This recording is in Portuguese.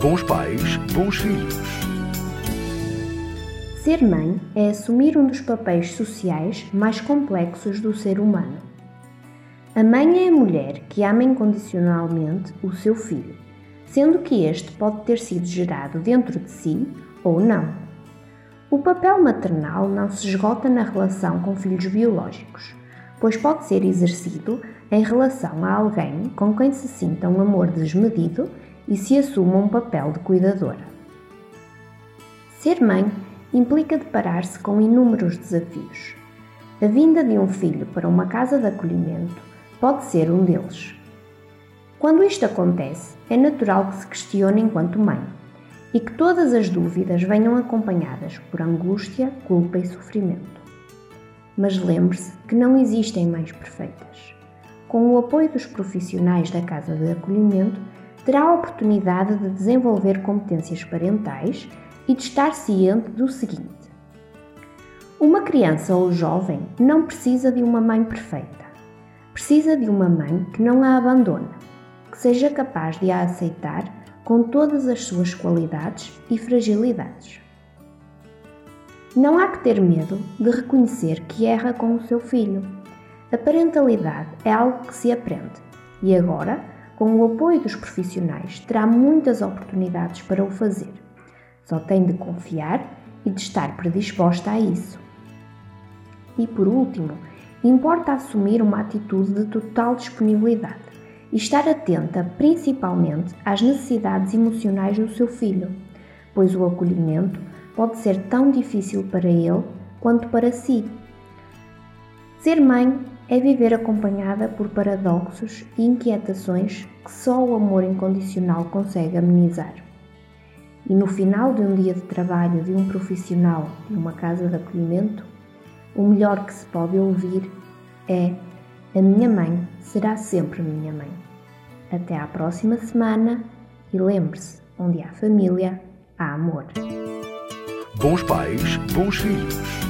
Bons pais, bons filhos. Ser mãe é assumir um dos papéis sociais mais complexos do ser humano. A mãe é a mulher que ama incondicionalmente o seu filho, sendo que este pode ter sido gerado dentro de si ou não. O papel maternal não se esgota na relação com filhos biológicos, pois pode ser exercido em relação a alguém com quem se sinta um amor desmedido e se assuma um papel de cuidadora. Ser mãe implica deparar-se com inúmeros desafios. A vinda de um filho para uma casa de acolhimento pode ser um deles. Quando isto acontece, é natural que se questione enquanto mãe e que todas as dúvidas venham acompanhadas por angústia, culpa e sofrimento. Mas lembre-se que não existem mães perfeitas. Com o apoio dos profissionais da casa de acolhimento, terá a oportunidade de desenvolver competências parentais e de estar ciente do seguinte: uma criança ou jovem não precisa de uma mãe perfeita. Precisa de uma mãe que não a abandone, que seja capaz de a aceitar com todas as suas qualidades e fragilidades. Não há que ter medo de reconhecer que erra com o seu filho. A parentalidade é algo que se aprende e agora com o apoio dos profissionais, terá muitas oportunidades para o fazer. Só tem de confiar e de estar predisposta a isso. E por último, importa assumir uma atitude de total disponibilidade e estar atenta principalmente às necessidades emocionais do seu filho, pois o acolhimento pode ser tão difícil para ele quanto para si. Ser mãe é viver acompanhada por paradoxos e inquietações que só o amor incondicional consegue amenizar. E no final de um dia de trabalho de um profissional de uma casa de acolhimento, o melhor que se pode ouvir é: A minha mãe será sempre minha mãe. Até à próxima semana e lembre-se: onde há família, há amor. Bons pais, bons filhos.